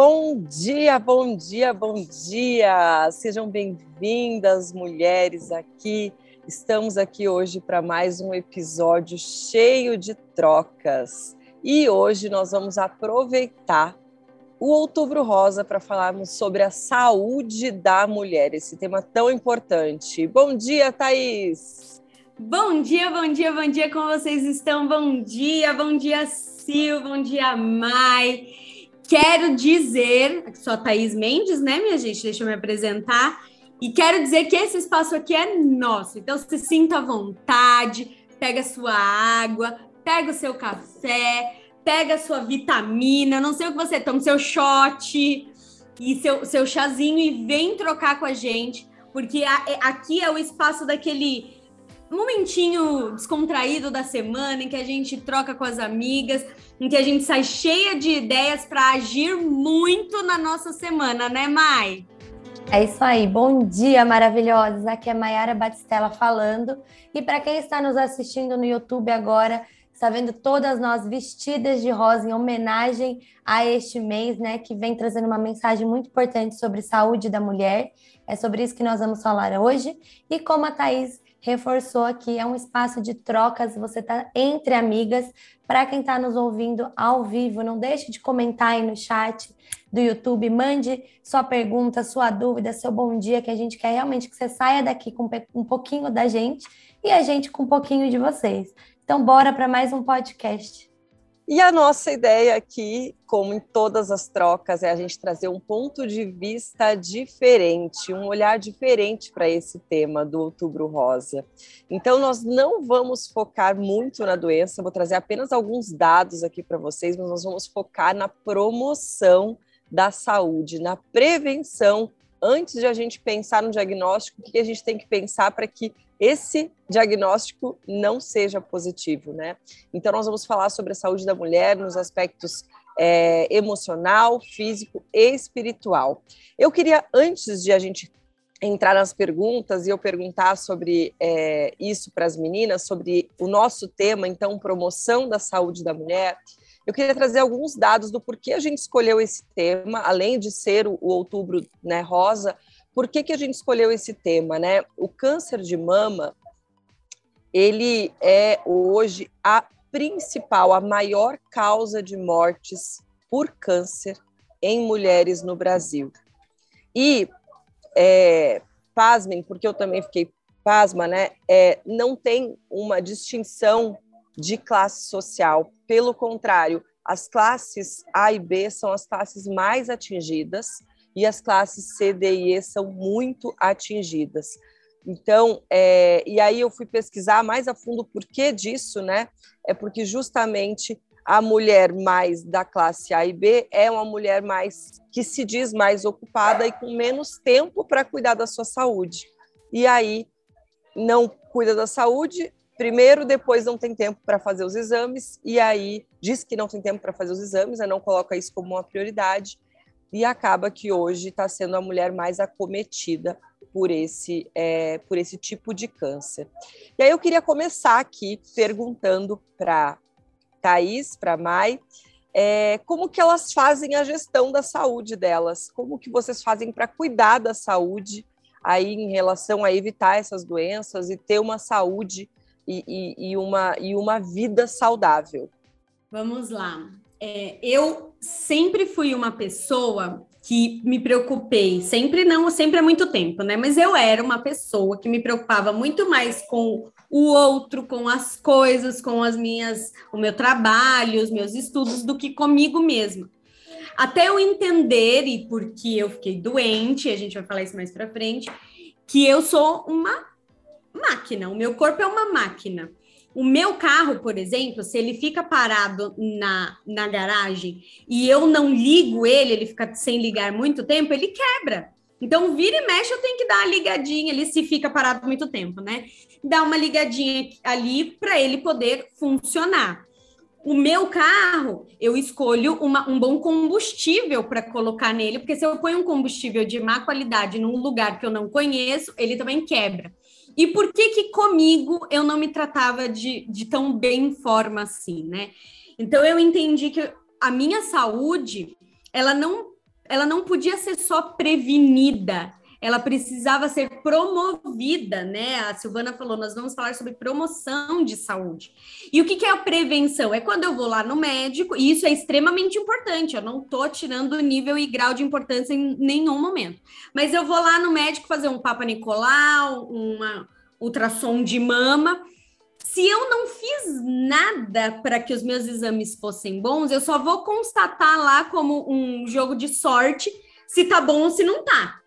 Bom dia, bom dia, bom dia! Sejam bem-vindas, mulheres, aqui. Estamos aqui hoje para mais um episódio cheio de trocas. E hoje nós vamos aproveitar o Outubro Rosa para falarmos sobre a saúde da mulher, esse tema tão importante. Bom dia, Thaís! Bom dia, bom dia, bom dia, como vocês estão? Bom dia, bom dia, Sil, bom dia, Mai. Quero dizer, sou a Thaís Mendes, né, minha gente? Deixa eu me apresentar. E quero dizer que esse espaço aqui é nosso. Então, se sinta à vontade, pega a sua água, pega o seu café, pega a sua vitamina, não sei o que você toma, seu shot e seu, seu chazinho e vem trocar com a gente, porque a, é, aqui é o espaço daquele momentinho descontraído da semana em que a gente troca com as amigas, em que a gente sai cheia de ideias para agir muito na nossa semana, né, Mai? É isso aí. Bom dia, maravilhosas. Aqui é Maiara Batistella falando. E para quem está nos assistindo no YouTube agora, está vendo todas nós vestidas de rosa em homenagem a este mês, né, que vem trazendo uma mensagem muito importante sobre saúde da mulher. É sobre isso que nós vamos falar hoje. E como a Thaís reforçou aqui, é um espaço de trocas, você está entre amigas. Para quem está nos ouvindo ao vivo, não deixe de comentar aí no chat do YouTube, mande sua pergunta, sua dúvida, seu bom dia, que a gente quer realmente que você saia daqui com um pouquinho da gente e a gente com um pouquinho de vocês. Então, bora para mais um podcast. E a nossa ideia aqui, como em todas as trocas, é a gente trazer um ponto de vista diferente, um olhar diferente para esse tema do Outubro Rosa. Então, nós não vamos focar muito na doença, vou trazer apenas alguns dados aqui para vocês, mas nós vamos focar na promoção da saúde, na prevenção. Antes de a gente pensar no diagnóstico, o que a gente tem que pensar para que esse diagnóstico não seja positivo, né? Então, nós vamos falar sobre a saúde da mulher nos aspectos é, emocional, físico e espiritual. Eu queria, antes de a gente entrar nas perguntas e eu perguntar sobre é, isso para as meninas, sobre o nosso tema, então, promoção da saúde da mulher, eu queria trazer alguns dados do porquê a gente escolheu esse tema, além de ser o, outubro né, rosa, por que, que a gente escolheu esse tema, né? O câncer de mama, ele é hoje a principal, a maior causa de mortes por câncer em mulheres no Brasil. E, é, pasmem, porque eu também fiquei pasma, né? É, não tem uma distinção de classe social. Pelo contrário, as classes A e B são as classes mais atingidas e as classes C, D e E são muito atingidas. Então, é, e aí eu fui pesquisar mais a fundo o porquê disso, né? É porque justamente a mulher mais da classe A e B é uma mulher mais que se diz mais ocupada e com menos tempo para cuidar da sua saúde. E aí não cuida da saúde, primeiro, depois não tem tempo para fazer os exames, e aí diz que não tem tempo para fazer os exames, né, não coloca isso como uma prioridade, e acaba que hoje está sendo a mulher mais acometida por esse, é, por esse tipo de câncer. E aí eu queria começar aqui perguntando para Thaís, para Mai, é, como que elas fazem a gestão da saúde delas? Como que vocês fazem para cuidar da saúde aí em relação a evitar essas doenças e ter uma saúde e, e, e uma, e uma vida saudável? Vamos lá é, eu sempre fui uma pessoa que me preocupei, sempre não, sempre há muito tempo, né? Mas eu era uma pessoa que me preocupava muito mais com o outro, com as coisas, com as minhas, o meu trabalho, os meus estudos, do que comigo mesma. Até eu entender, e porque eu fiquei doente, a gente vai falar isso mais para frente, que eu sou uma máquina, o meu corpo é uma máquina. O meu carro, por exemplo, se ele fica parado na, na garagem e eu não ligo ele, ele fica sem ligar muito tempo, ele quebra. Então, vira e mexe, eu tenho que dar uma ligadinha ali, se fica parado muito tempo, né? Dar uma ligadinha ali para ele poder funcionar. O meu carro, eu escolho uma, um bom combustível para colocar nele, porque se eu ponho um combustível de má qualidade num lugar que eu não conheço, ele também quebra. E por que que comigo eu não me tratava de, de tão bem em forma assim, né? Então eu entendi que a minha saúde, ela não ela não podia ser só prevenida, ela precisava ser promovida, né? A Silvana falou, nós vamos falar sobre promoção de saúde. E o que, que é a prevenção? É quando eu vou lá no médico, e isso é extremamente importante, eu não estou tirando nível e grau de importância em nenhum momento. Mas eu vou lá no médico fazer um Papa Nicolau, uma ultrassom de mama. Se eu não fiz nada para que os meus exames fossem bons, eu só vou constatar lá como um jogo de sorte se tá bom ou se não tá.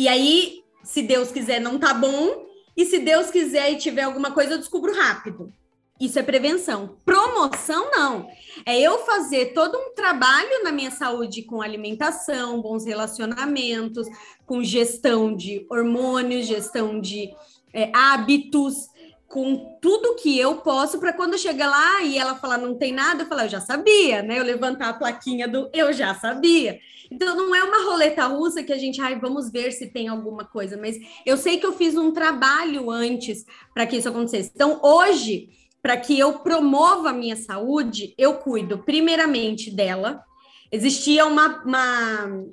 E aí, se Deus quiser, não tá bom. E se Deus quiser e tiver alguma coisa, eu descubro rápido. Isso é prevenção. Promoção, não. É eu fazer todo um trabalho na minha saúde com alimentação, bons relacionamentos, com gestão de hormônios, gestão de é, hábitos, com tudo que eu posso para quando chegar lá e ela falar não tem nada, eu falar, eu já sabia, né? Eu levantar a plaquinha do eu já sabia. Então, não é uma roleta russa que a gente, ai, vamos ver se tem alguma coisa, mas eu sei que eu fiz um trabalho antes para que isso acontecesse. Então, hoje, para que eu promova a minha saúde, eu cuido primeiramente dela. Existia uma, uma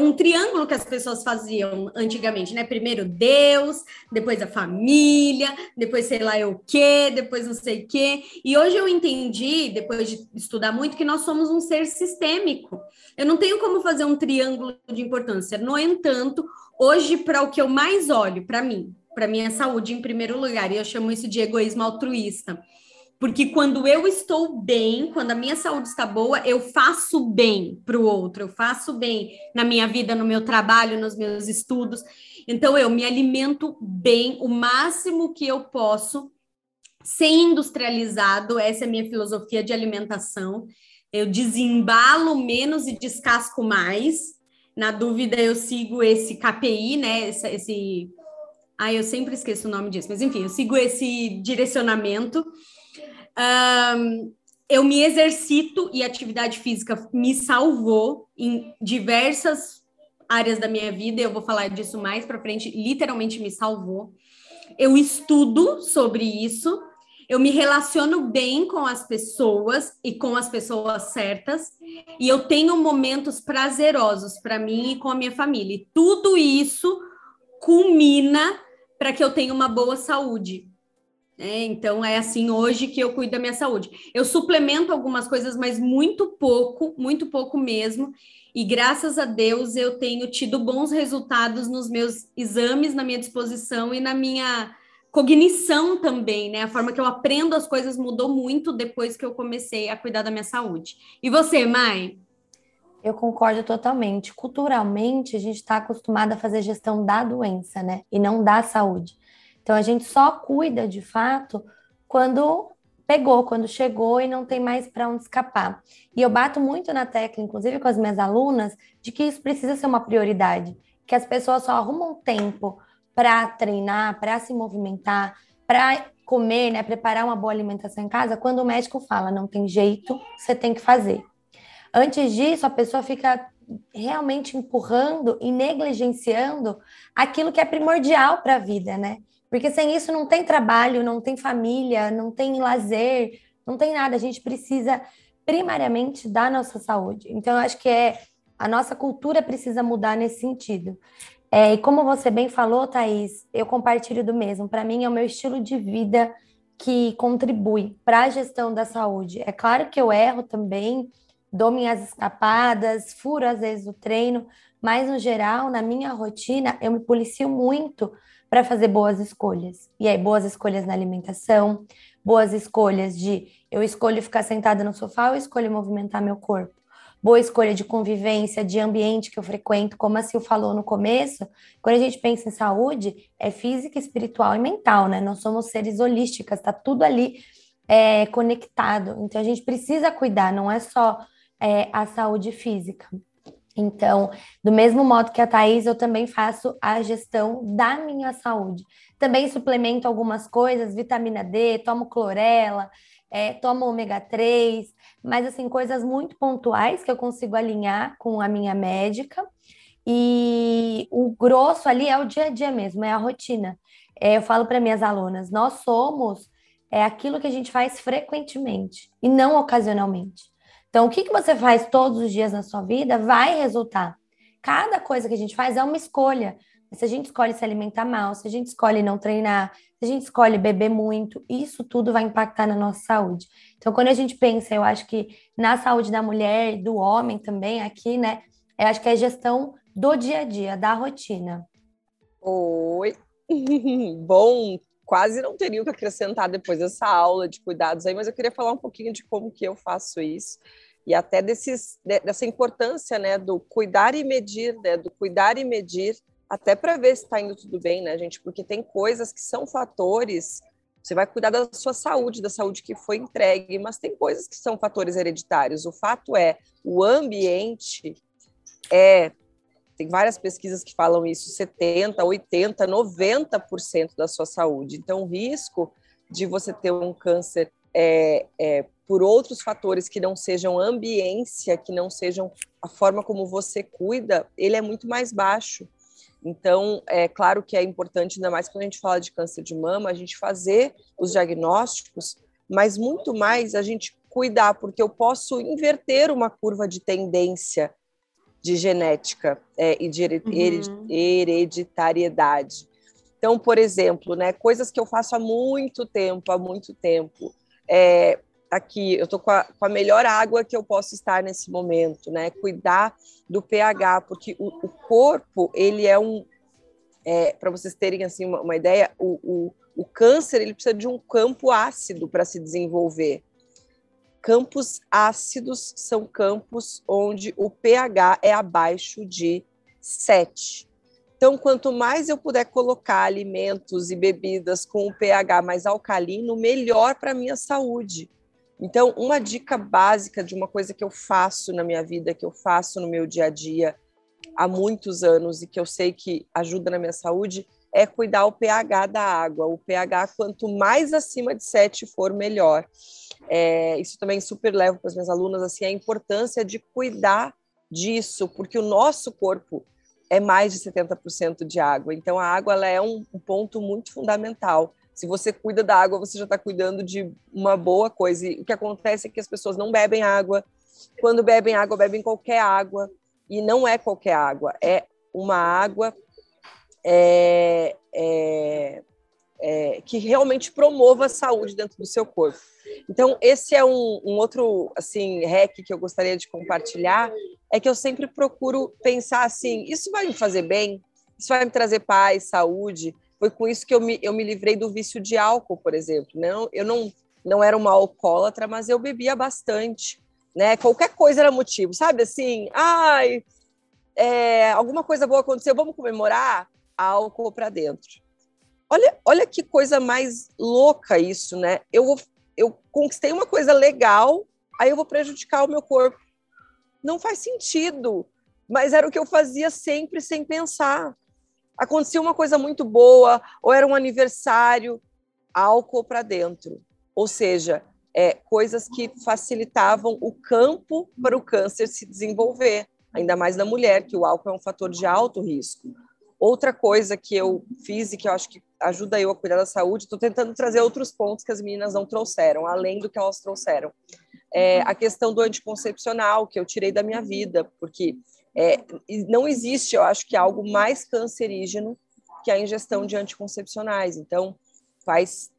um triângulo que as pessoas faziam antigamente, né? Primeiro Deus, depois a família, depois sei lá o quê, depois não sei o quê. E hoje eu entendi, depois de estudar muito, que nós somos um ser sistêmico. Eu não tenho como fazer um triângulo de importância. No entanto, hoje, para o que eu mais olho, para mim, para minha saúde em primeiro lugar, e eu chamo isso de egoísmo altruísta porque quando eu estou bem, quando a minha saúde está boa, eu faço bem para o outro, eu faço bem na minha vida, no meu trabalho, nos meus estudos. Então, eu me alimento bem, o máximo que eu posso, sem industrializado. Essa é a minha filosofia de alimentação. Eu desembalo menos e descasco mais. Na dúvida, eu sigo esse KPI, né? Esse. esse... Ah, eu sempre esqueço o nome disso, mas enfim, eu sigo esse direcionamento. Um, eu me exercito e atividade física me salvou em diversas áreas da minha vida. Eu vou falar disso mais para frente. Literalmente me salvou. Eu estudo sobre isso. Eu me relaciono bem com as pessoas e com as pessoas certas. E eu tenho momentos prazerosos para mim e com a minha família. E tudo isso culmina para que eu tenha uma boa saúde. É, então é assim hoje que eu cuido da minha saúde. Eu suplemento algumas coisas, mas muito pouco, muito pouco mesmo. E graças a Deus eu tenho tido bons resultados nos meus exames, na minha disposição e na minha cognição também, né? A forma que eu aprendo as coisas mudou muito depois que eu comecei a cuidar da minha saúde. E você, mãe? Eu concordo totalmente. Culturalmente, a gente está acostumado a fazer gestão da doença, né? E não da saúde. Então a gente só cuida de fato quando pegou, quando chegou e não tem mais para onde escapar. E eu bato muito na tecla, inclusive com as minhas alunas, de que isso precisa ser uma prioridade, que as pessoas só arrumam tempo para treinar, para se movimentar, para comer, né, preparar uma boa alimentação em casa, quando o médico fala, não tem jeito, você tem que fazer. Antes disso, a pessoa fica realmente empurrando e negligenciando aquilo que é primordial para a vida, né? Porque sem isso não tem trabalho, não tem família, não tem lazer, não tem nada. A gente precisa primariamente da nossa saúde. Então, eu acho que é a nossa cultura precisa mudar nesse sentido. É, e como você bem falou, Thaís, eu compartilho do mesmo. Para mim, é o meu estilo de vida que contribui para a gestão da saúde. É claro que eu erro também, dou minhas escapadas, furo às vezes o treino, mas no geral, na minha rotina, eu me policio muito para fazer boas escolhas. E aí, boas escolhas na alimentação, boas escolhas de eu escolho ficar sentada no sofá ou escolho movimentar meu corpo. Boa escolha de convivência, de ambiente que eu frequento, como a Sil falou no começo, quando a gente pensa em saúde, é física, espiritual e mental, né? Nós somos seres holísticos, tá tudo ali é, conectado. Então a gente precisa cuidar, não é só é, a saúde física. Então, do mesmo modo que a Thaís, eu também faço a gestão da minha saúde. Também suplemento algumas coisas, vitamina D, tomo clorela, é, tomo ômega 3, mas assim, coisas muito pontuais que eu consigo alinhar com a minha médica. E o grosso ali é o dia a dia mesmo, é a rotina. É, eu falo para minhas alunas, nós somos é aquilo que a gente faz frequentemente e não ocasionalmente. Então, o que, que você faz todos os dias na sua vida vai resultar. Cada coisa que a gente faz é uma escolha. Se a gente escolhe se alimentar mal, se a gente escolhe não treinar, se a gente escolhe beber muito, isso tudo vai impactar na nossa saúde. Então, quando a gente pensa, eu acho que na saúde da mulher, do homem também, aqui, né? Eu acho que é gestão do dia a dia, da rotina. Oi, bom, quase não teria o que acrescentar depois dessa aula de cuidados aí, mas eu queria falar um pouquinho de como que eu faço isso e até desses, dessa importância, né, do cuidar e medir, né, do cuidar e medir, até para ver se está indo tudo bem, né, gente, porque tem coisas que são fatores, você vai cuidar da sua saúde, da saúde que foi entregue, mas tem coisas que são fatores hereditários. O fato é, o ambiente é tem várias pesquisas que falam isso, 70, 80, 90% da sua saúde. Então, o risco de você ter um câncer é, é, por outros fatores que não sejam ambiência, que não sejam a forma como você cuida, ele é muito mais baixo. Então, é claro que é importante, ainda mais quando a gente fala de câncer de mama, a gente fazer os diagnósticos, mas muito mais a gente cuidar, porque eu posso inverter uma curva de tendência de genética é, e de uhum. hereditariedade. Então, por exemplo, né, coisas que eu faço há muito tempo, há muito tempo. É, aqui, eu estou com, com, a melhor água que eu posso estar nesse momento, né? Cuidar do pH, porque o, o corpo, ele é um... É, Para vocês terem assim uma, uma ideia, o, o, o câncer ele precisa de um campo ácido para se desenvolver. Campos ácidos são campos onde o pH é abaixo de 7. Então, quanto mais eu puder colocar alimentos e bebidas com o pH mais alcalino, melhor para a minha saúde. Então, uma dica básica de uma coisa que eu faço na minha vida, que eu faço no meu dia a dia há muitos anos e que eu sei que ajuda na minha saúde, é cuidar o pH da água. O pH, quanto mais acima de 7 for, melhor. É, isso também super levo para as minhas alunas, assim, a importância de cuidar disso, porque o nosso corpo é mais de 70% de água. Então, a água ela é um, um ponto muito fundamental. Se você cuida da água, você já está cuidando de uma boa coisa. E o que acontece é que as pessoas não bebem água. Quando bebem água, bebem qualquer água. E não é qualquer água, é uma água é, é, é, que realmente promova a saúde dentro do seu corpo. Então, esse é um, um, outro assim hack que eu gostaria de compartilhar, é que eu sempre procuro pensar assim, isso vai me fazer bem? Isso vai me trazer paz, saúde? Foi com isso que eu me, eu me livrei do vício de álcool, por exemplo. Não, eu não, não era uma alcoólatra, mas eu bebia bastante. Né? Qualquer coisa era motivo, sabe? Assim, ai, é, alguma coisa boa aconteceu, vamos comemorar? Álcool para dentro. Olha, olha que coisa mais louca isso, né? Eu, eu conquistei uma coisa legal, aí eu vou prejudicar o meu corpo. Não faz sentido, mas era o que eu fazia sempre sem pensar. Acontecia uma coisa muito boa, ou era um aniversário, álcool para dentro. Ou seja, é, coisas que facilitavam o campo para o câncer se desenvolver, ainda mais na mulher, que o álcool é um fator de alto risco. Outra coisa que eu fiz e que eu acho que ajuda eu a cuidar da saúde, estou tentando trazer outros pontos que as meninas não trouxeram, além do que elas trouxeram. É a questão do anticoncepcional, que eu tirei da minha vida, porque é, não existe, eu acho que algo mais cancerígeno que a ingestão de anticoncepcionais. Então, faz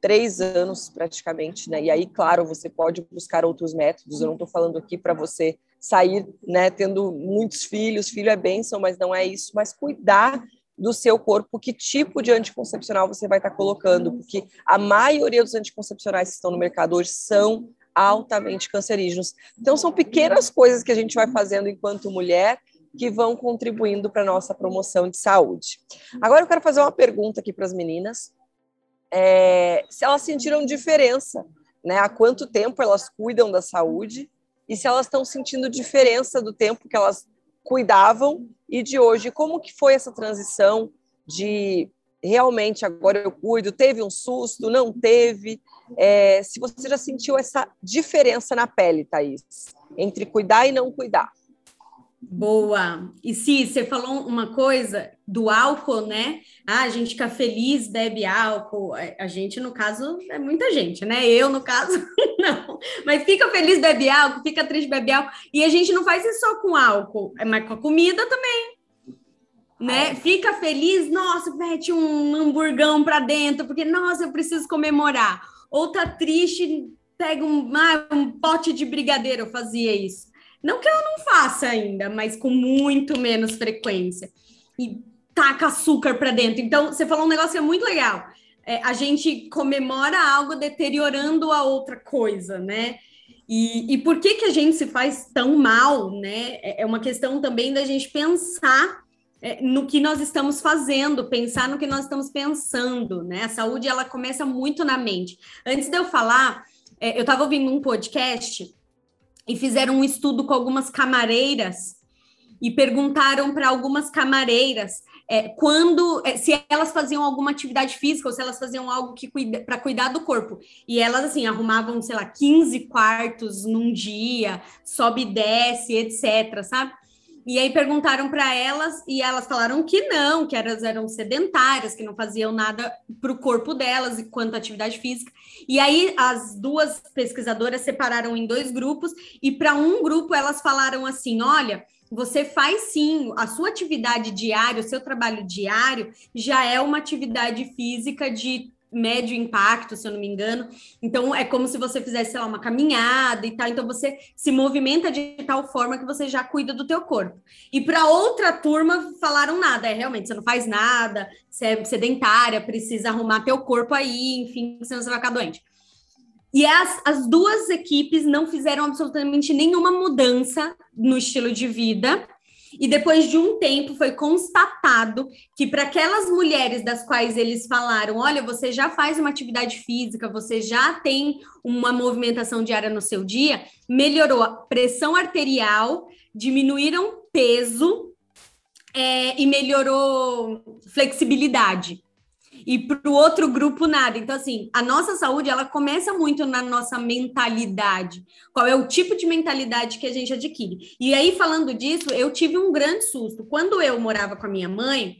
três anos praticamente, né? E aí, claro, você pode buscar outros métodos. Eu não estou falando aqui para você sair, né, tendo muitos filhos, filho é bênção, mas não é isso, mas cuidar do seu corpo, que tipo de anticoncepcional você vai estar colocando, porque a maioria dos anticoncepcionais que estão no mercado hoje são altamente cancerígenos. Então, são pequenas coisas que a gente vai fazendo enquanto mulher que vão contribuindo para a nossa promoção de saúde. Agora, eu quero fazer uma pergunta aqui para as meninas, é, se elas sentiram diferença, né? Há quanto tempo elas cuidam da saúde e se elas estão sentindo diferença do tempo que elas cuidavam e de hoje. Como que foi essa transição de realmente agora eu cuido? Teve um susto? Não teve? É, se você já sentiu essa diferença na pele, Thaís, entre cuidar e não cuidar. Boa. E se você falou uma coisa do álcool, né? Ah, a gente fica feliz, bebe álcool. É, a gente, no caso, é muita gente, né? Eu, no caso, não. Mas fica feliz, bebe álcool, fica triste, bebe álcool. E a gente não faz isso só com álcool, é mas com a comida também. Né? Fica feliz, nossa, mete um hamburgão para dentro, porque, nossa, eu preciso comemorar. Ou tá triste, pega um, ah, um pote de brigadeiro, eu fazia isso. Não que eu não faça ainda, mas com muito menos frequência. E taca açúcar para dentro. Então, você falou um negócio que é muito legal. É, a gente comemora algo deteriorando a outra coisa, né? E, e por que, que a gente se faz tão mal, né? É, é uma questão também da gente pensar é, no que nós estamos fazendo, pensar no que nós estamos pensando, né? A saúde, ela começa muito na mente. Antes de eu falar, é, eu estava ouvindo um podcast e fizeram um estudo com algumas camareiras e perguntaram para algumas camareiras é, quando é, se elas faziam alguma atividade física ou se elas faziam algo que cuida, para cuidar do corpo. E elas assim arrumavam, sei lá, 15 quartos num dia, sobe e desce, etc, sabe? E aí perguntaram para elas e elas falaram que não, que elas eram sedentárias, que não faziam nada para o corpo delas quanto à atividade física. E aí as duas pesquisadoras separaram em dois grupos e para um grupo elas falaram assim: olha, você faz sim, a sua atividade diária, o seu trabalho diário já é uma atividade física de médio impacto, se eu não me engano. Então, é como se você fizesse, sei lá, uma caminhada e tal. Então, você se movimenta de tal forma que você já cuida do teu corpo. E para outra turma, falaram nada. É, realmente, você não faz nada, você é sedentária, precisa arrumar teu corpo aí, enfim, senão você vai ficar doente. E as, as duas equipes não fizeram absolutamente nenhuma mudança no estilo de vida e depois de um tempo foi constatado que para aquelas mulheres das quais eles falaram, olha, você já faz uma atividade física, você já tem uma movimentação diária no seu dia, melhorou a pressão arterial, diminuíram peso é, e melhorou flexibilidade e para o outro grupo nada. Então, assim, a nossa saúde ela começa muito na nossa mentalidade. Qual é o tipo de mentalidade que a gente adquire? E aí, falando disso, eu tive um grande susto. Quando eu morava com a minha mãe,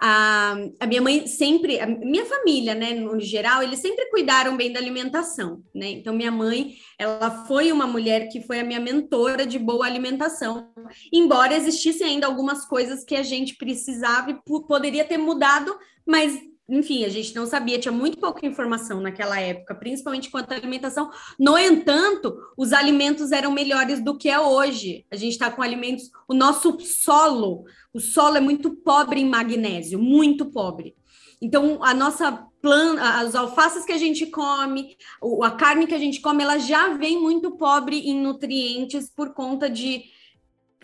a, a minha mãe sempre, a minha família, né, no geral, eles sempre cuidaram bem da alimentação, né? Então, minha mãe, ela foi uma mulher que foi a minha mentora de boa alimentação, embora existissem ainda algumas coisas que a gente precisava e poderia ter mudado, mas enfim, a gente não sabia, tinha muito pouca informação naquela época, principalmente quanto à alimentação. No entanto, os alimentos eram melhores do que é hoje. A gente está com alimentos, o nosso solo, o solo é muito pobre em magnésio, muito pobre. Então, a nossa planta, as alfaces que a gente come, a carne que a gente come, ela já vem muito pobre em nutrientes por conta de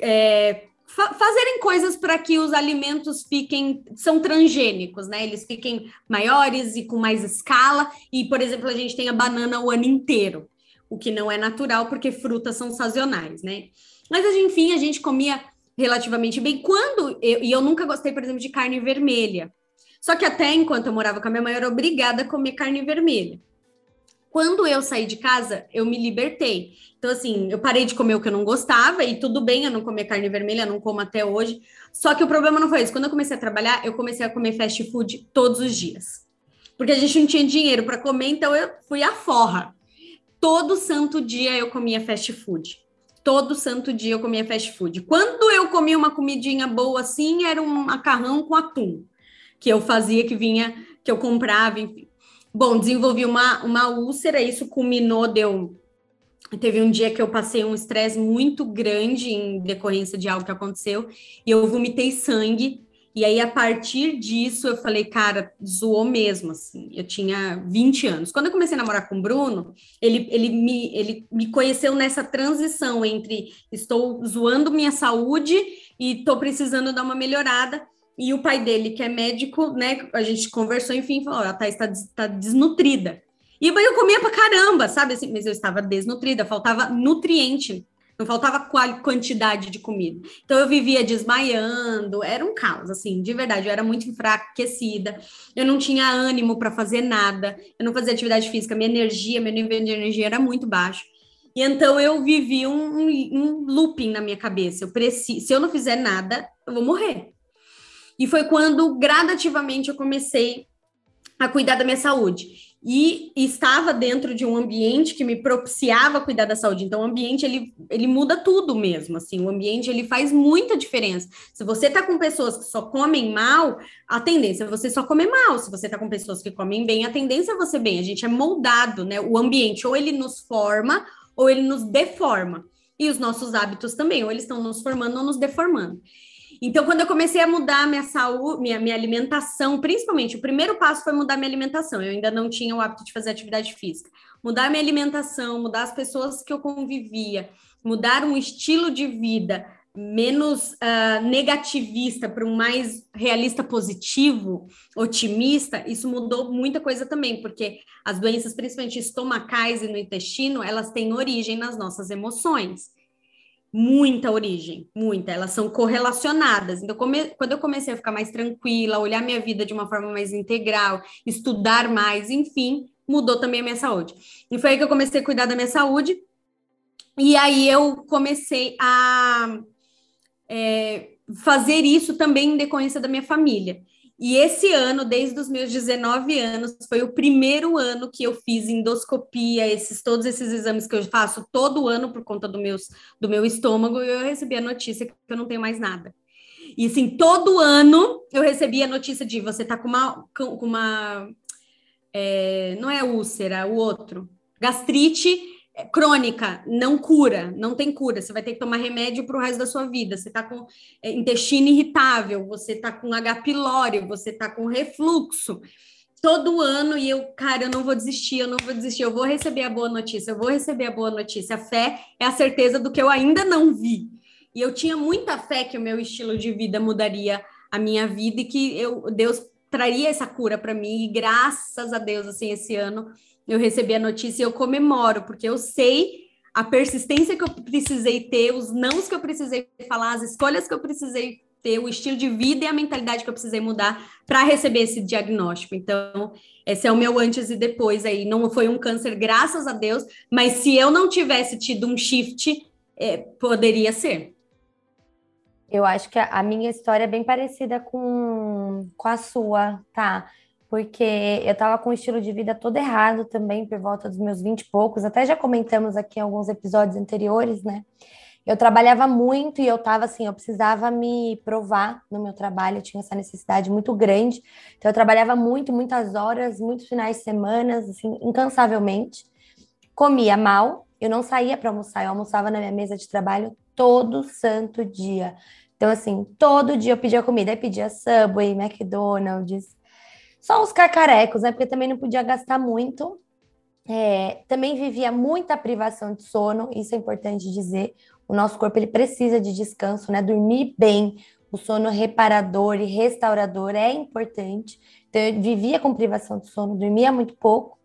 é, fazerem coisas para que os alimentos fiquem são transgênicos, né? Eles fiquem maiores e com mais escala. E, por exemplo, a gente tem a banana o ano inteiro, o que não é natural porque frutas são sazonais, né? Mas enfim, a gente comia relativamente bem. Quando eu, e eu nunca gostei, por exemplo, de carne vermelha. Só que até enquanto eu morava com a minha mãe, eu era obrigada a comer carne vermelha. Quando eu saí de casa, eu me libertei. Então, assim, eu parei de comer o que eu não gostava, e tudo bem eu não comer carne vermelha, não como até hoje. Só que o problema não foi isso. Quando eu comecei a trabalhar, eu comecei a comer fast food todos os dias. Porque a gente não tinha dinheiro para comer, então eu fui à forra. Todo santo dia eu comia fast food. Todo santo dia eu comia fast food. Quando eu comia uma comidinha boa assim, era um macarrão com atum, que eu fazia, que vinha, que eu comprava. Bom, desenvolvi uma, uma úlcera, isso culminou, deu. Teve um dia que eu passei um estresse muito grande em decorrência de algo que aconteceu, e eu vomitei sangue. E aí, a partir disso, eu falei, cara, zoou mesmo, assim. Eu tinha 20 anos. Quando eu comecei a namorar com o Bruno, ele, ele, me, ele me conheceu nessa transição entre estou zoando minha saúde e estou precisando dar uma melhorada. E o pai dele, que é médico, né? A gente conversou, enfim, falou: a Thaís está tá desnutrida. E eu comia pra caramba, sabe? Assim, mas eu estava desnutrida, faltava nutriente, não faltava quantidade de comida. Então eu vivia desmaiando, era um caos, assim, de verdade. Eu era muito enfraquecida, eu não tinha ânimo para fazer nada, eu não fazia atividade física, minha energia, meu nível de energia era muito baixo. E então eu vivi um, um, um looping na minha cabeça. Eu preciso, se eu não fizer nada, eu vou morrer. E foi quando gradativamente eu comecei a cuidar da minha saúde e estava dentro de um ambiente que me propiciava cuidar da saúde. Então, o ambiente ele, ele muda tudo mesmo. Assim, o ambiente ele faz muita diferença. Se você está com pessoas que só comem mal, a tendência é você só comer mal. Se você está com pessoas que comem bem, a tendência é você bem. A gente é moldado, né? O ambiente ou ele nos forma ou ele nos deforma. E os nossos hábitos também, ou eles estão nos formando ou nos deformando. Então, quando eu comecei a mudar minha saúde, minha, minha alimentação, principalmente, o primeiro passo foi mudar minha alimentação. Eu ainda não tinha o hábito de fazer atividade física. Mudar minha alimentação, mudar as pessoas que eu convivia, mudar um estilo de vida menos uh, negativista para um mais realista positivo, otimista, isso mudou muita coisa também, porque as doenças, principalmente estomacais e no intestino, elas têm origem nas nossas emoções muita origem, muita, elas são correlacionadas. Então, come... quando eu comecei a ficar mais tranquila, olhar minha vida de uma forma mais integral, estudar mais, enfim, mudou também a minha saúde. E foi aí que eu comecei a cuidar da minha saúde. E aí eu comecei a é, fazer isso também em decorrência da minha família. E esse ano, desde os meus 19 anos, foi o primeiro ano que eu fiz endoscopia, esses todos esses exames que eu faço todo ano por conta do, meus, do meu estômago, e eu recebi a notícia que eu não tenho mais nada. E assim, todo ano eu recebia a notícia de você tá com uma, com uma é, não é úlcera, o outro, gastrite crônica, não cura, não tem cura. Você vai ter que tomar remédio para o resto da sua vida. Você está com é, intestino irritável, você está com H. pylori, você está com refluxo. Todo ano, e eu, cara, eu não vou desistir, eu não vou desistir, eu vou receber a boa notícia, eu vou receber a boa notícia. A fé é a certeza do que eu ainda não vi. E eu tinha muita fé que o meu estilo de vida mudaria a minha vida e que eu, Deus traria essa cura para mim. E graças a Deus, assim, esse ano eu recebi a notícia e eu comemoro, porque eu sei a persistência que eu precisei ter, os nãos que eu precisei falar, as escolhas que eu precisei ter, o estilo de vida e a mentalidade que eu precisei mudar para receber esse diagnóstico. Então, esse é o meu antes e depois aí. Não foi um câncer, graças a Deus, mas se eu não tivesse tido um shift, é, poderia ser. Eu acho que a minha história é bem parecida com, com a sua, tá? Porque eu estava com um estilo de vida todo errado também, por volta dos meus 20 e poucos, até já comentamos aqui em alguns episódios anteriores, né? Eu trabalhava muito e eu estava assim, eu precisava me provar no meu trabalho, eu tinha essa necessidade muito grande. Então eu trabalhava muito, muitas horas, muitos finais de semana, assim, incansavelmente. Comia mal, eu não saía para almoçar, eu almoçava na minha mesa de trabalho todo santo dia. Então assim, todo dia eu pedia comida, aí pedia Subway, McDonald's, só os cacarecos, né? Porque também não podia gastar muito. É, também vivia muita privação de sono, isso é importante dizer. O nosso corpo ele precisa de descanso, né? Dormir bem, o sono reparador e restaurador é importante. Então, eu vivia com privação de sono, dormia muito pouco,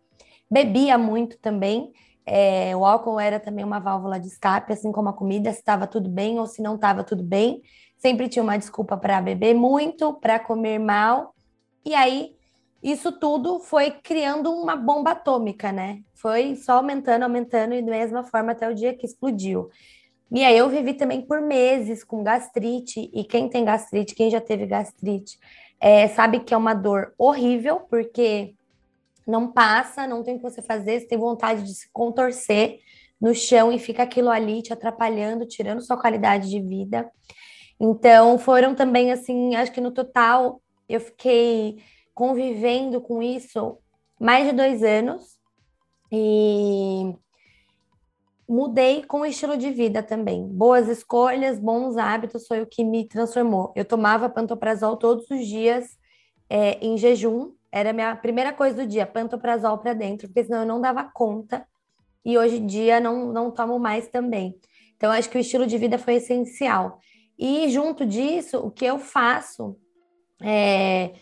bebia muito também. É, o álcool era também uma válvula de escape, assim como a comida, se estava tudo bem ou se não estava tudo bem. Sempre tinha uma desculpa para beber muito, para comer mal. E aí isso tudo foi criando uma bomba atômica, né? Foi só aumentando, aumentando e da mesma forma até o dia que explodiu. E aí eu vivi também por meses com gastrite, e quem tem gastrite, quem já teve gastrite, é, sabe que é uma dor horrível, porque não passa, não tem o que você fazer, você tem vontade de se contorcer no chão e fica aquilo ali te atrapalhando, tirando sua qualidade de vida. Então, foram também, assim, acho que no total eu fiquei convivendo com isso mais de dois anos e mudei com o estilo de vida também. Boas escolhas, bons hábitos foi o que me transformou. Eu tomava pantoprazol todos os dias é, em jejum. Era a minha primeira coisa do dia, pantoprazol para dentro, porque senão eu não dava conta. E hoje em dia não, não tomo mais também. Então, acho que o estilo de vida foi essencial. E junto disso, o que eu faço é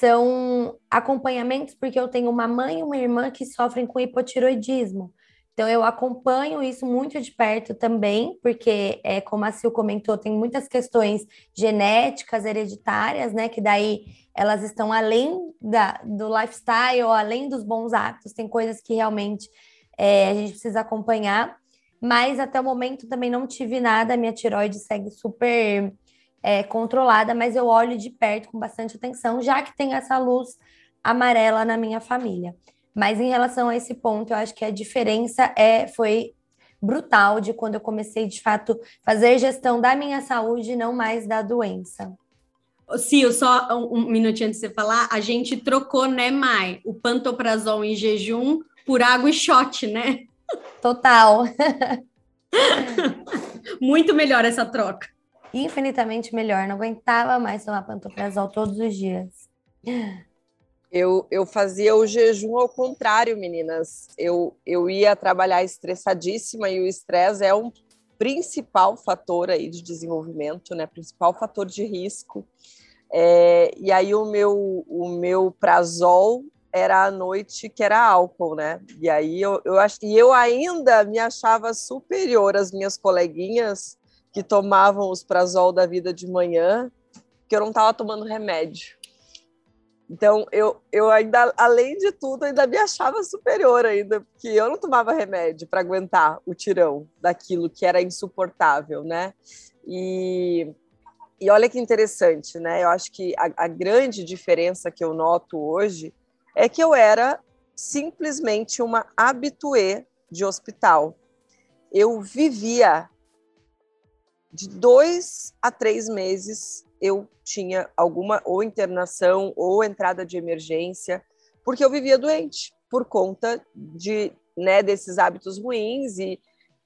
são acompanhamentos, porque eu tenho uma mãe e uma irmã que sofrem com hipotiroidismo. Então, eu acompanho isso muito de perto também, porque, é, como a Sil comentou, tem muitas questões genéticas, hereditárias, né? Que daí elas estão além da, do lifestyle, além dos bons hábitos, tem coisas que realmente é, a gente precisa acompanhar. Mas até o momento também não tive nada, minha tiroide segue super é, controlada, mas eu olho de perto com bastante atenção, já que tem essa luz amarela na minha família. Mas em relação a esse ponto, eu acho que a diferença é foi brutal de quando eu comecei de fato fazer gestão da minha saúde, não mais da doença. Sil, só um, minutinho antes de você falar, a gente trocou, né, Mai, o pantoprazol em jejum por água e shot, né? Total. Muito melhor essa troca. Infinitamente melhor. Não aguentava mais tomar pantoprazol todos os dias. Eu, eu fazia o jejum ao contrário, meninas. Eu, eu ia trabalhar estressadíssima e o estresse é um principal fator aí de desenvolvimento, né? Principal fator de risco. É, e aí o meu, o meu prazol era à noite que era álcool, né? E aí eu, eu acho e eu ainda me achava superior às minhas coleguinhas que tomavam os prazol da vida de manhã, que eu não estava tomando remédio. Então eu, eu ainda, além de tudo, ainda me achava superior ainda, porque eu não tomava remédio para aguentar o tirão daquilo que era insuportável, né? E e olha que interessante, né? Eu acho que a, a grande diferença que eu noto hoje é que eu era simplesmente uma habituê de hospital. Eu vivia de dois a três meses eu tinha alguma ou internação ou entrada de emergência, porque eu vivia doente por conta de né, desses hábitos ruins e,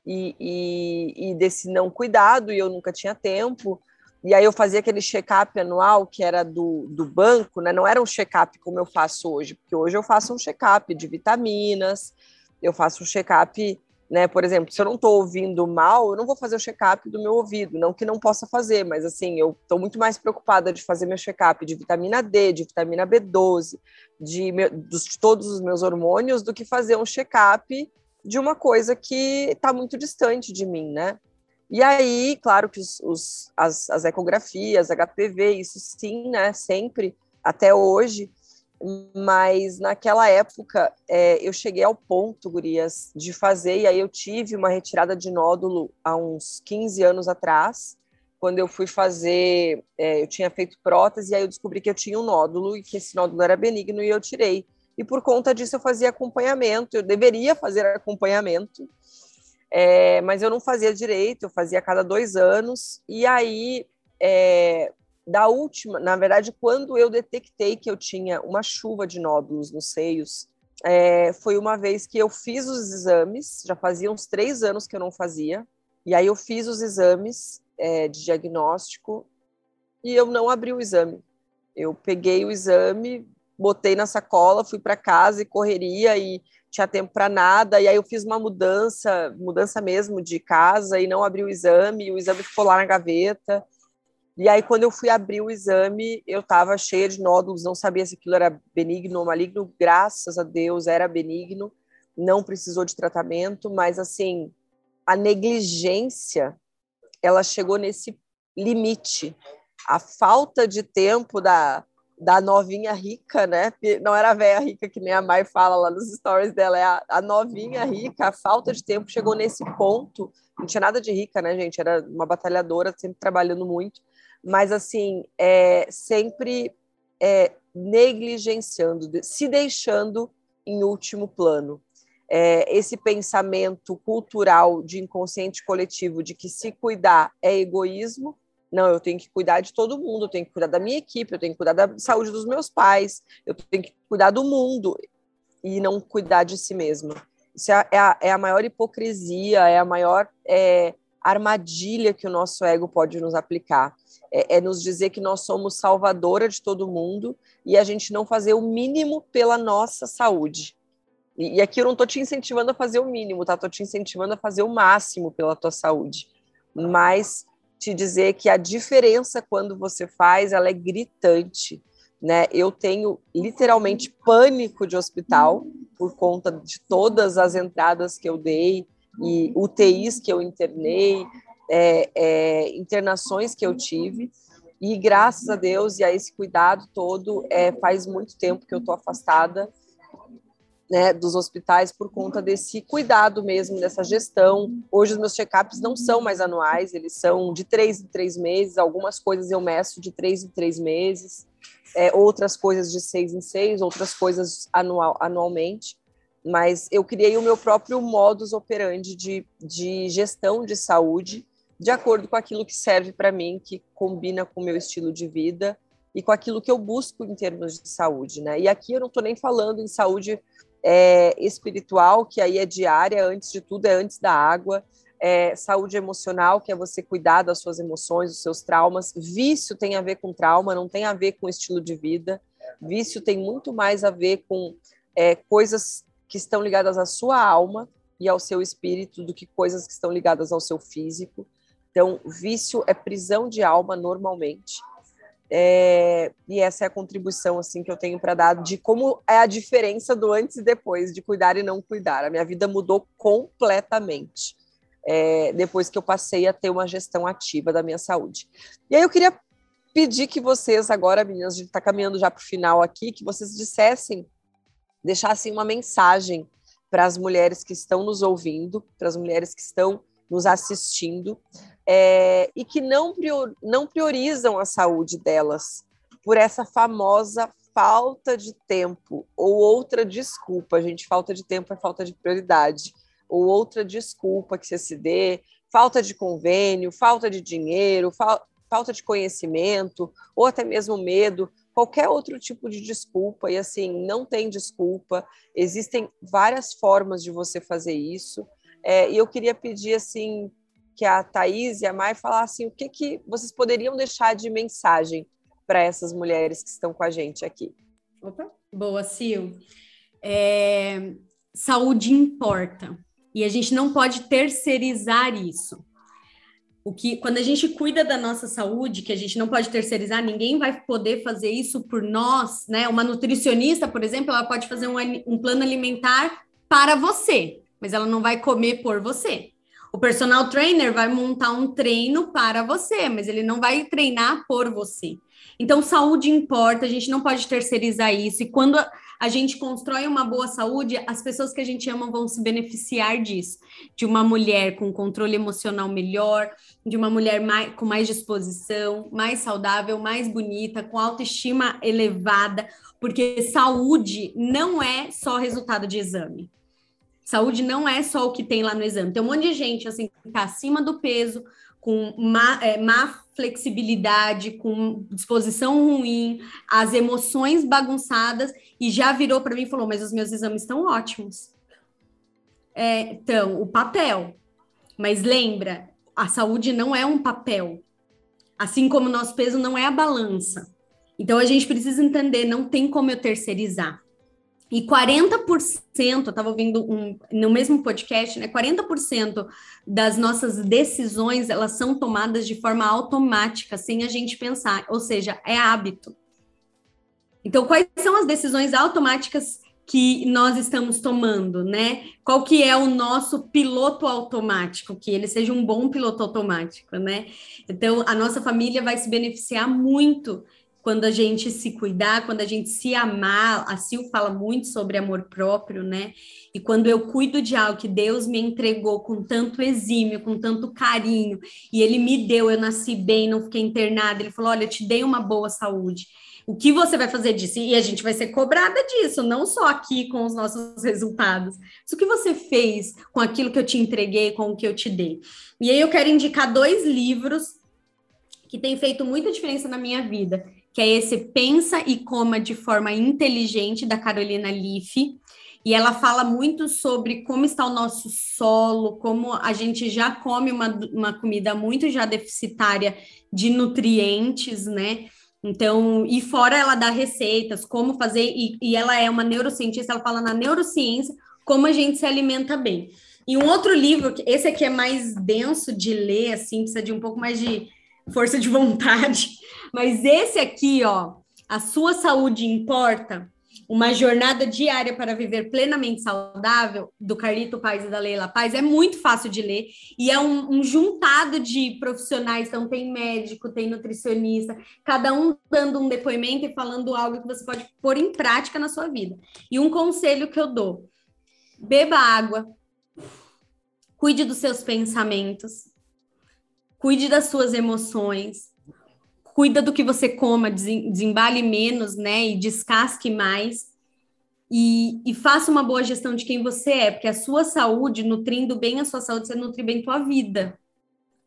e, e, e desse não cuidado, e eu nunca tinha tempo. E aí eu fazia aquele check-up anual que era do, do banco, né? Não era um check-up como eu faço hoje, porque hoje eu faço um check-up de vitaminas, eu faço um check-up, né? Por exemplo, se eu não estou ouvindo mal, eu não vou fazer o check-up do meu ouvido, não que não possa fazer, mas assim, eu estou muito mais preocupada de fazer meu check-up de vitamina D, de vitamina B12, de, de todos os meus hormônios, do que fazer um check-up de uma coisa que está muito distante de mim, né? E aí, claro que os, os, as, as ecografias, HPV, isso sim, né, sempre, até hoje, mas naquela época é, eu cheguei ao ponto, Gurias, de fazer, e aí eu tive uma retirada de nódulo há uns 15 anos atrás, quando eu fui fazer, é, eu tinha feito prótese, e aí eu descobri que eu tinha um nódulo e que esse nódulo era benigno e eu tirei. E por conta disso eu fazia acompanhamento, eu deveria fazer acompanhamento, é, mas eu não fazia direito, eu fazia a cada dois anos, e aí, é, da última, na verdade, quando eu detectei que eu tinha uma chuva de nódulos nos seios, é, foi uma vez que eu fiz os exames, já fazia uns três anos que eu não fazia, e aí eu fiz os exames é, de diagnóstico e eu não abri o exame. Eu peguei o exame, botei na sacola, fui para casa e correria e tinha tempo para nada, e aí eu fiz uma mudança, mudança mesmo de casa e não abri o exame, e o exame ficou lá na gaveta. E aí quando eu fui abrir o exame, eu estava cheia de nódulos, não sabia se aquilo era benigno ou maligno, graças a Deus era benigno, não precisou de tratamento, mas assim, a negligência, ela chegou nesse limite. A falta de tempo da da novinha rica, né? Não era a velha rica que nem a Mai fala lá nos stories dela, é a, a, novinha rica. A falta de tempo chegou nesse ponto. Não tinha nada de rica, né, gente? Era uma batalhadora, sempre trabalhando muito, mas assim, é, sempre é, negligenciando, se deixando em último plano. É, esse pensamento cultural de inconsciente coletivo de que se cuidar é egoísmo não, eu tenho que cuidar de todo mundo, eu tenho que cuidar da minha equipe, eu tenho que cuidar da saúde dos meus pais, eu tenho que cuidar do mundo e não cuidar de si mesmo. Isso é a, é a maior hipocrisia, é a maior é, armadilha que o nosso ego pode nos aplicar. É, é nos dizer que nós somos salvadora de todo mundo e a gente não fazer o mínimo pela nossa saúde. E, e aqui eu não estou te incentivando a fazer o mínimo, tá? Estou te incentivando a fazer o máximo pela tua saúde. Mas te dizer que a diferença quando você faz, ela é gritante, né? Eu tenho literalmente pânico de hospital por conta de todas as entradas que eu dei e UTIs que eu internei, é, é, internações que eu tive. E graças a Deus e a esse cuidado todo, é, faz muito tempo que eu estou afastada né, dos hospitais por conta desse cuidado mesmo, dessa gestão. Hoje os meus check-ups não são mais anuais, eles são de três em três meses, algumas coisas eu meço de três em três meses, é, outras coisas de seis em seis, outras coisas anual, anualmente, mas eu criei o meu próprio modus operandi de, de gestão de saúde, de acordo com aquilo que serve para mim, que combina com o meu estilo de vida e com aquilo que eu busco em termos de saúde, né? E aqui eu não estou nem falando em saúde é, espiritual, que aí é diária, antes de tudo, é antes da água, é, saúde emocional, que é você cuidar das suas emoções, dos seus traumas. Vício tem a ver com trauma, não tem a ver com estilo de vida. Vício tem muito mais a ver com é, coisas que estão ligadas à sua alma e ao seu espírito do que coisas que estão ligadas ao seu físico. Então, vício é prisão de alma normalmente. É, e essa é a contribuição assim que eu tenho para dar de como é a diferença do antes e depois de cuidar e não cuidar. A minha vida mudou completamente é, depois que eu passei a ter uma gestão ativa da minha saúde. E aí eu queria pedir que vocês agora, meninas, a gente está caminhando já para o final aqui, que vocês dissessem, deixassem uma mensagem para as mulheres que estão nos ouvindo, para as mulheres que estão nos assistindo, é, e que não, prior, não priorizam a saúde delas por essa famosa falta de tempo ou outra desculpa, gente, falta de tempo é falta de prioridade, ou outra desculpa que você se dê, falta de convênio, falta de dinheiro, fa falta de conhecimento, ou até mesmo medo, qualquer outro tipo de desculpa, e assim, não tem desculpa, existem várias formas de você fazer isso, é, e eu queria pedir, assim, que a Thaís e a Mai falassem o que, que vocês poderiam deixar de mensagem para essas mulheres que estão com a gente aqui. Opa, boa, Sil. É, saúde importa e a gente não pode terceirizar isso. O que, quando a gente cuida da nossa saúde, que a gente não pode terceirizar, ninguém vai poder fazer isso por nós, né? Uma nutricionista, por exemplo, ela pode fazer um, um plano alimentar para você, mas ela não vai comer por você. O personal trainer vai montar um treino para você, mas ele não vai treinar por você. Então, saúde importa, a gente não pode terceirizar isso. E quando a gente constrói uma boa saúde, as pessoas que a gente ama vão se beneficiar disso. De uma mulher com controle emocional melhor, de uma mulher mais, com mais disposição, mais saudável, mais bonita, com autoestima elevada, porque saúde não é só resultado de exame. Saúde não é só o que tem lá no exame. Tem um monte de gente assim que está acima do peso, com má, é, má, flexibilidade, com disposição ruim, as emoções bagunçadas, e já virou para mim e falou: Mas os meus exames estão ótimos. É, então, o papel. Mas lembra, a saúde não é um papel. Assim como o nosso peso não é a balança. Então a gente precisa entender, não tem como eu terceirizar. E 40%, eu estava ouvindo um, no mesmo podcast, né? 40% das nossas decisões elas são tomadas de forma automática, sem a gente pensar, ou seja, é hábito. Então, quais são as decisões automáticas que nós estamos tomando, né? Qual que é o nosso piloto automático, que ele seja um bom piloto automático, né? Então, a nossa família vai se beneficiar muito quando a gente se cuidar, quando a gente se amar, a Sil fala muito sobre amor próprio, né? E quando eu cuido de algo que Deus me entregou com tanto exímio, com tanto carinho, e Ele me deu, eu nasci bem, não fiquei internada, Ele falou: olha, eu te dei uma boa saúde. O que você vai fazer disso? E a gente vai ser cobrada disso, não só aqui com os nossos resultados. Mas o que você fez com aquilo que eu te entreguei, com o que eu te dei? E aí eu quero indicar dois livros que têm feito muita diferença na minha vida que é esse Pensa e Coma de Forma Inteligente, da Carolina Leaf. E ela fala muito sobre como está o nosso solo, como a gente já come uma, uma comida muito já deficitária de nutrientes, né? Então, e fora ela dá receitas, como fazer, e, e ela é uma neurocientista, ela fala na neurociência como a gente se alimenta bem. E um outro livro, esse aqui é mais denso de ler, assim, precisa de um pouco mais de força de vontade, mas esse aqui, ó, a sua saúde importa. uma jornada diária para viver plenamente saudável, do Carlito Paz e da Leila Paz, é muito fácil de ler e é um, um, juntado de profissionais. Então, tem médico, tem nutricionista, cada um dando um depoimento e falando algo que você pode pôr em prática na sua vida. E um conselho que eu dou: beba água, cuide dos seus pensamentos, cuide das suas emoções cuida do que você coma, desembale menos, né? E descasque mais. E, e, faça uma boa gestão de quem você é, porque a sua saúde, nutrindo bem a sua saúde, você nutre bem tua vida.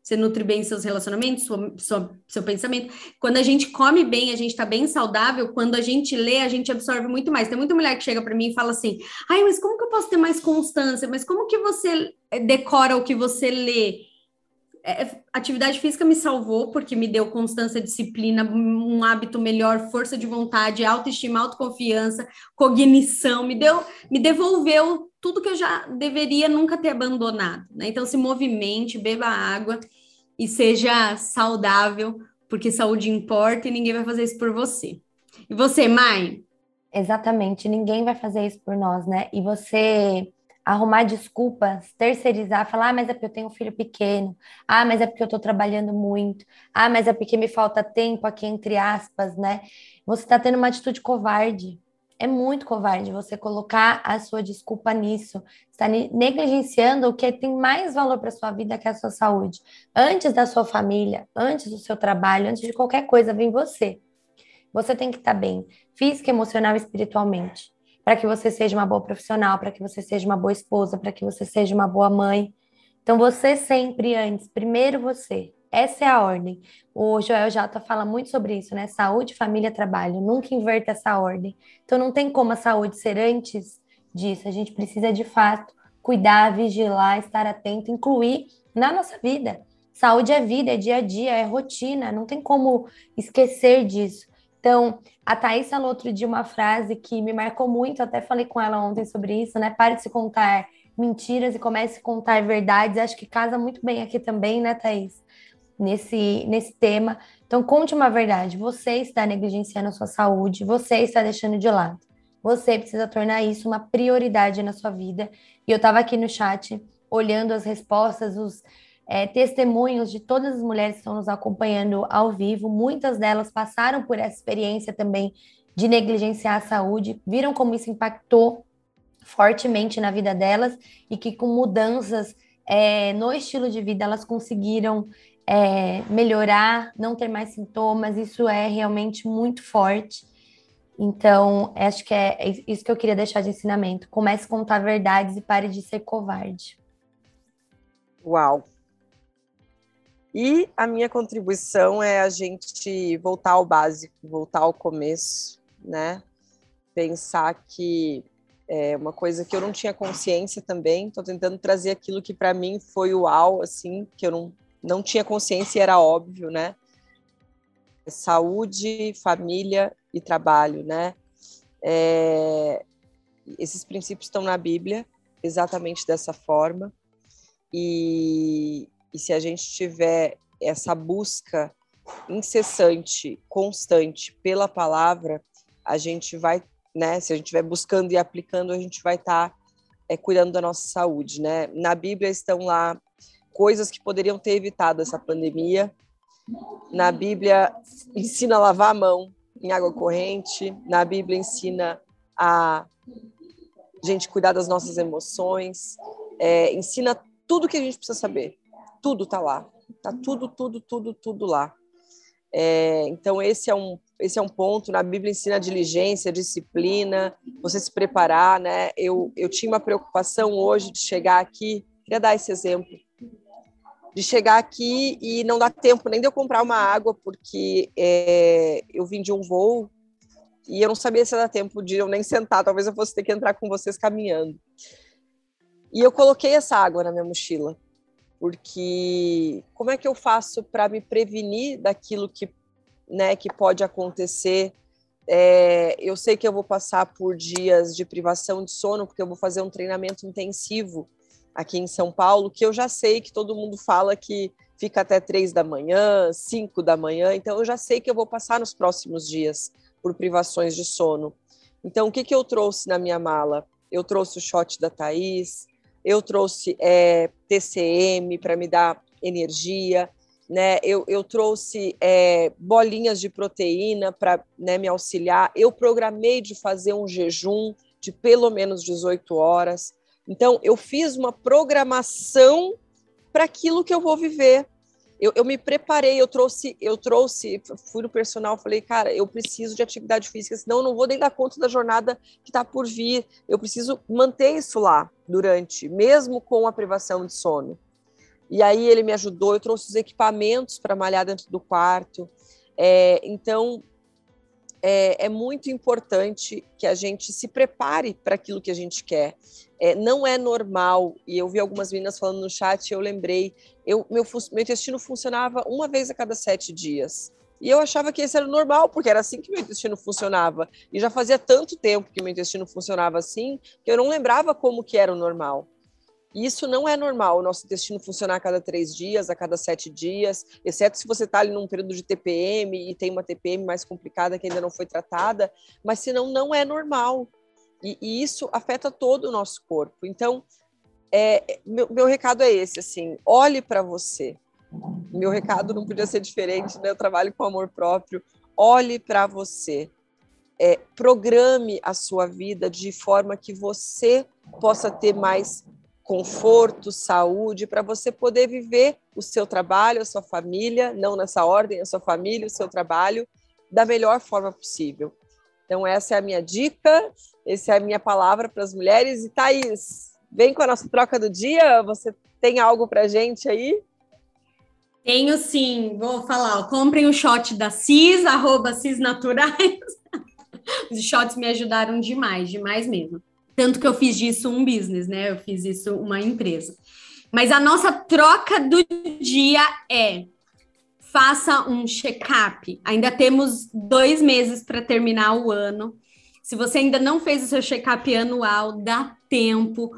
Você nutre bem seus relacionamentos, sua, sua, seu pensamento. Quando a gente come bem, a gente está bem saudável. Quando a gente lê, a gente absorve muito mais. Tem muita mulher que chega para mim e fala assim: ai, mas como que eu posso ter mais constância? Mas como que você decora o que você lê? É, é, atividade física me salvou porque me deu constância, disciplina, um hábito melhor, força de vontade, autoestima, autoconfiança, cognição, me deu, me devolveu tudo que eu já deveria nunca ter abandonado. Né? Então, se movimente, beba água e seja saudável, porque saúde importa e ninguém vai fazer isso por você. E você, mãe? Exatamente, ninguém vai fazer isso por nós, né? E você arrumar desculpas, terceirizar, falar, ah, mas é porque eu tenho um filho pequeno, ah, mas é porque eu estou trabalhando muito, ah, mas é porque me falta tempo aqui, entre aspas, né? Você está tendo uma atitude covarde. É muito covarde você colocar a sua desculpa nisso. Está negligenciando o que tem mais valor para sua vida, que é a sua saúde. Antes da sua família, antes do seu trabalho, antes de qualquer coisa, vem você. Você tem que estar tá bem, física, emocional e espiritualmente para que você seja uma boa profissional, para que você seja uma boa esposa, para que você seja uma boa mãe. Então, você sempre antes, primeiro você. Essa é a ordem. O Joel Jata fala muito sobre isso, né? Saúde, família, trabalho. Nunca inverta essa ordem. Então, não tem como a saúde ser antes disso. A gente precisa, de fato, cuidar, vigilar, estar atento, incluir na nossa vida. Saúde é vida, é dia a dia, é rotina. Não tem como esquecer disso. Então, a Thaís falou outro dia uma frase que me marcou muito, até falei com ela ontem sobre isso, né? Pare de se contar mentiras e comece a contar verdades. Acho que casa muito bem aqui também, né, Thaís? Nesse, nesse tema. Então, conte uma verdade. Você está negligenciando a sua saúde, você está deixando de lado. Você precisa tornar isso uma prioridade na sua vida. E eu estava aqui no chat olhando as respostas, os é, testemunhos de todas as mulheres que estão nos acompanhando ao vivo. Muitas delas passaram por essa experiência também de negligenciar a saúde, viram como isso impactou fortemente na vida delas e que com mudanças é, no estilo de vida elas conseguiram é, melhorar, não ter mais sintomas. Isso é realmente muito forte. Então, acho que é isso que eu queria deixar de ensinamento. Comece a contar verdades e pare de ser covarde. Uau, e a minha contribuição é a gente voltar ao básico, voltar ao começo, né? Pensar que é uma coisa que eu não tinha consciência também, estou tentando trazer aquilo que para mim foi o uau, assim, que eu não, não tinha consciência e era óbvio, né? Saúde, família e trabalho, né? É, esses princípios estão na Bíblia, exatamente dessa forma. E, e se a gente tiver essa busca incessante, constante pela palavra, a gente vai, né? Se a gente estiver buscando e aplicando, a gente vai estar tá, é, cuidando da nossa saúde, né? Na Bíblia estão lá coisas que poderiam ter evitado essa pandemia. Na Bíblia ensina a lavar a mão em água corrente. Na Bíblia ensina a gente cuidar das nossas emoções. É, ensina tudo que a gente precisa saber tudo está lá. Está tudo, tudo, tudo, tudo lá. É, então, esse é, um, esse é um ponto. Na Bíblia ensina diligência, disciplina, você se preparar, né? Eu, eu tinha uma preocupação hoje de chegar aqui, queria dar esse exemplo, de chegar aqui e não dar tempo nem de eu comprar uma água, porque é, eu vim de um voo e eu não sabia se ia dar tempo de eu nem sentar, talvez eu fosse ter que entrar com vocês caminhando. E eu coloquei essa água na minha mochila porque como é que eu faço para me prevenir daquilo que, né, que pode acontecer? É, eu sei que eu vou passar por dias de privação de sono, porque eu vou fazer um treinamento intensivo aqui em São Paulo, que eu já sei que todo mundo fala que fica até três da manhã, cinco da manhã, então eu já sei que eu vou passar nos próximos dias por privações de sono. Então, o que, que eu trouxe na minha mala? Eu trouxe o shot da Thaís, eu trouxe é, TCM para me dar energia, né? Eu, eu trouxe é, bolinhas de proteína para né, me auxiliar. Eu programei de fazer um jejum de pelo menos 18 horas. Então, eu fiz uma programação para aquilo que eu vou viver. Eu, eu, me preparei, eu trouxe, eu trouxe, fui no personal, falei, cara, eu preciso de atividade física, senão eu não vou nem dar conta da jornada que está por vir. Eu preciso manter isso lá durante, mesmo com a privação de sono. E aí ele me ajudou, eu trouxe os equipamentos para malhar dentro do quarto. É, então, é, é, muito importante que a gente se prepare para aquilo que a gente quer. É, não é normal, e eu vi algumas meninas falando no chat, eu lembrei, eu, meu, meu intestino funcionava uma vez a cada sete dias. E eu achava que isso era normal, porque era assim que meu intestino funcionava. E já fazia tanto tempo que meu intestino funcionava assim, que eu não lembrava como que era o normal. Isso não é normal, o nosso intestino funcionar a cada três dias, a cada sete dias, exceto se você está ali num período de TPM e tem uma TPM mais complicada que ainda não foi tratada, mas senão não é normal. E, e isso afeta todo o nosso corpo. Então, é, meu, meu recado é esse, assim, olhe para você. Meu recado não podia ser diferente, né? Eu trabalho com amor próprio. Olhe para você. É, programe a sua vida de forma que você possa ter mais conforto, saúde, para você poder viver o seu trabalho, a sua família, não nessa ordem, a sua família, o seu trabalho, da melhor forma possível. Então, essa é a minha dica, essa é a minha palavra para as mulheres. E Thaís, vem com a nossa troca do dia, você tem algo para gente aí? Tenho sim, vou falar. Comprem o shot da CIS, arroba CIS Naturais. Os shots me ajudaram demais, demais mesmo. Tanto que eu fiz disso um business, né? Eu fiz isso uma empresa. Mas a nossa troca do dia é faça um check-up. Ainda temos dois meses para terminar o ano. Se você ainda não fez o seu check-up anual, dá tempo.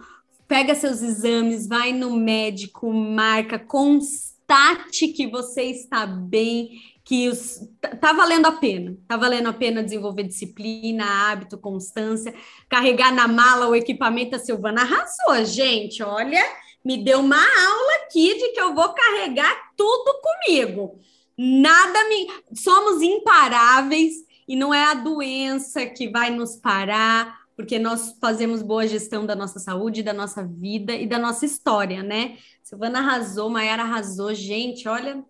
Pega seus exames, vai no médico, marca, constate que você está bem que os, tá, tá valendo a pena, tá valendo a pena desenvolver disciplina, hábito, constância, carregar na mala o equipamento. A Silvana arrasou, gente. Olha, me deu uma aula aqui de que eu vou carregar tudo comigo. Nada me. Somos imparáveis e não é a doença que vai nos parar, porque nós fazemos boa gestão da nossa saúde, da nossa vida e da nossa história, né? Silvana arrasou, Maiara arrasou, gente, olha,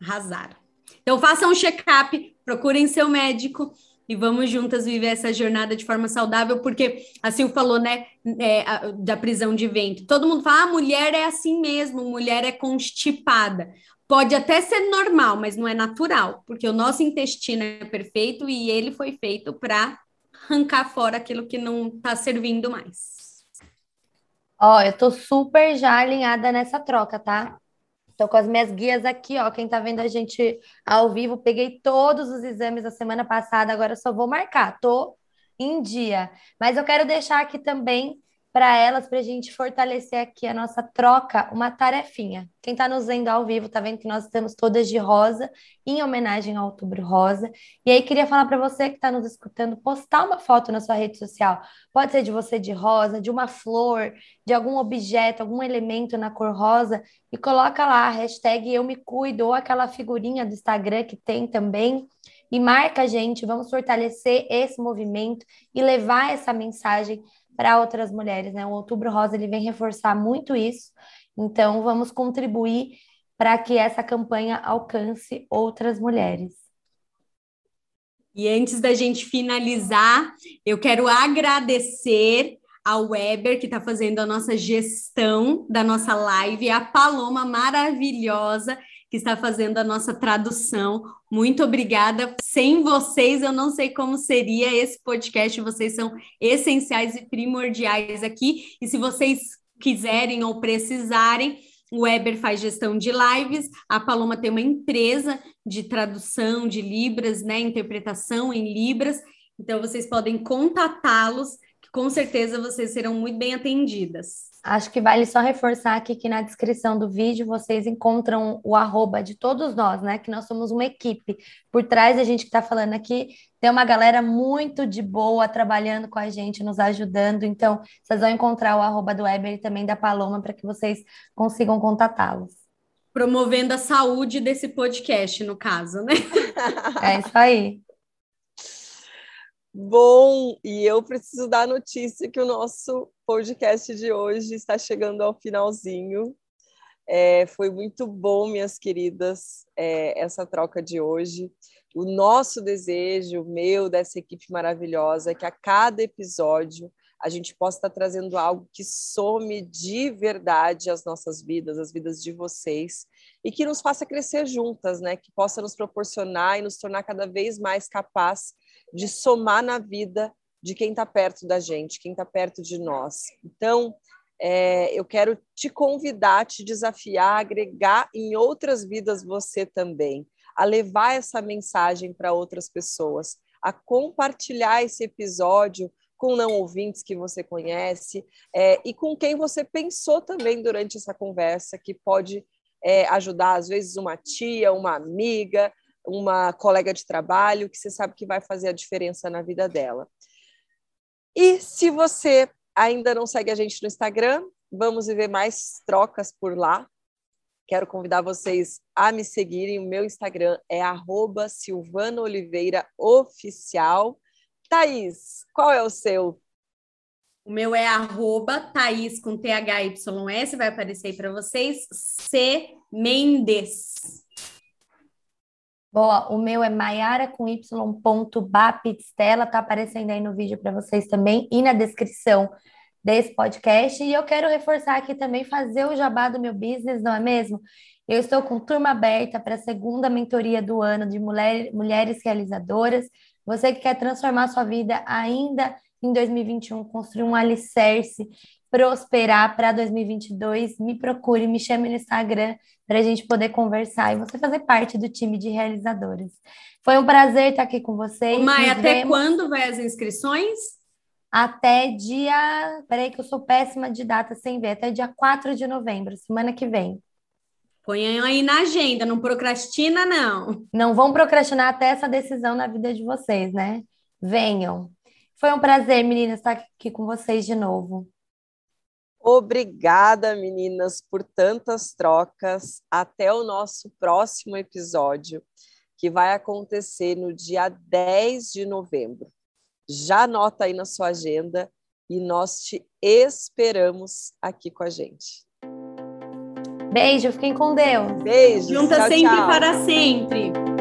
arrasaram. Então, façam um check-up, procurem seu médico e vamos juntas viver essa jornada de forma saudável, porque assim falou, né, é, a, da prisão de ventre. Todo mundo fala, ah, mulher é assim mesmo, mulher é constipada. Pode até ser normal, mas não é natural, porque o nosso intestino é perfeito e ele foi feito para arrancar fora aquilo que não está servindo mais. Ó, eu tô super já alinhada nessa troca, tá? Estou com as minhas guias aqui, ó. Quem está vendo a gente ao vivo, peguei todos os exames da semana passada, agora só vou marcar. Tô em dia. Mas eu quero deixar aqui também para elas, para a gente fortalecer aqui a nossa troca, uma tarefinha. Quem está nos vendo ao vivo, está vendo que nós estamos todas de rosa, em homenagem ao Outubro Rosa. E aí, queria falar para você que está nos escutando, postar uma foto na sua rede social. Pode ser de você de rosa, de uma flor, de algum objeto, algum elemento na cor rosa, e coloca lá a hashtag Eu Me Cuido, ou aquela figurinha do Instagram que tem também e marca a gente, vamos fortalecer esse movimento e levar essa mensagem para outras mulheres, né? O Outubro Rosa ele vem reforçar muito isso. Então, vamos contribuir para que essa campanha alcance outras mulheres. E antes da gente finalizar, eu quero agradecer ao Weber, que está fazendo a nossa gestão da nossa live, a Paloma maravilhosa, que está fazendo a nossa tradução. Muito obrigada. Sem vocês, eu não sei como seria esse podcast. Vocês são essenciais e primordiais aqui. E se vocês quiserem ou precisarem, o Weber faz gestão de lives, a Paloma tem uma empresa de tradução de Libras, né, interpretação em Libras. Então vocês podem contatá-los com certeza vocês serão muito bem atendidas. Acho que vale só reforçar aqui que na descrição do vídeo vocês encontram o arroba de todos nós, né? Que nós somos uma equipe. Por trás da gente que está falando aqui, tem uma galera muito de boa trabalhando com a gente, nos ajudando. Então, vocês vão encontrar o arroba do Weber e também da Paloma para que vocês consigam contatá-los. Promovendo a saúde desse podcast, no caso, né? É isso aí. Bom, e eu preciso dar a notícia que o nosso podcast de hoje está chegando ao finalzinho. É, foi muito bom, minhas queridas, é, essa troca de hoje. O nosso desejo, meu, dessa equipe maravilhosa, é que a cada episódio a gente possa estar trazendo algo que some de verdade as nossas vidas, as vidas de vocês, e que nos faça crescer juntas, né? Que possa nos proporcionar e nos tornar cada vez mais capaz de somar na vida de quem está perto da gente, quem está perto de nós. Então, é, eu quero te convidar, te desafiar, agregar em outras vidas você também, a levar essa mensagem para outras pessoas, a compartilhar esse episódio com não ouvintes que você conhece é, e com quem você pensou também durante essa conversa que pode é, ajudar, às vezes, uma tia, uma amiga, uma colega de trabalho que você sabe que vai fazer a diferença na vida dela. E se você ainda não segue a gente no Instagram, vamos ver mais trocas por lá. Quero convidar vocês a me seguirem. O meu Instagram é Silvana Oliveira Oficial. Thaís, qual é o seu? O meu é Thaís com THYS, vai aparecer aí para vocês. C Mendes. Boa, o meu é Maiara com y.bapistela, tá aparecendo aí no vídeo para vocês também e na descrição desse podcast. E eu quero reforçar aqui também fazer o jabá do meu business, não é mesmo? Eu estou com turma aberta para a segunda mentoria do ano de mulher, mulheres realizadoras. Você que quer transformar sua vida ainda em 2021, construir um alicerce prosperar para 2022, me procure, me chame no Instagram para a gente poder conversar e você fazer parte do time de realizadores. Foi um prazer estar aqui com vocês. Ô, Maia, até vemos... quando vai as inscrições? Até dia. Peraí, que eu sou péssima de data sem ver. Até dia 4 de novembro, semana que vem. Põe aí na agenda, não procrastina, não. Não vão procrastinar até essa decisão na vida de vocês, né? Venham. Foi um prazer, meninas, estar aqui com vocês de novo. Obrigada, meninas, por tantas trocas. Até o nosso próximo episódio, que vai acontecer no dia 10 de novembro. Já anota aí na sua agenda e nós te esperamos aqui com a gente. Beijo, fiquem com Deus. Beijo. Junta tchau, sempre tchau. para sempre.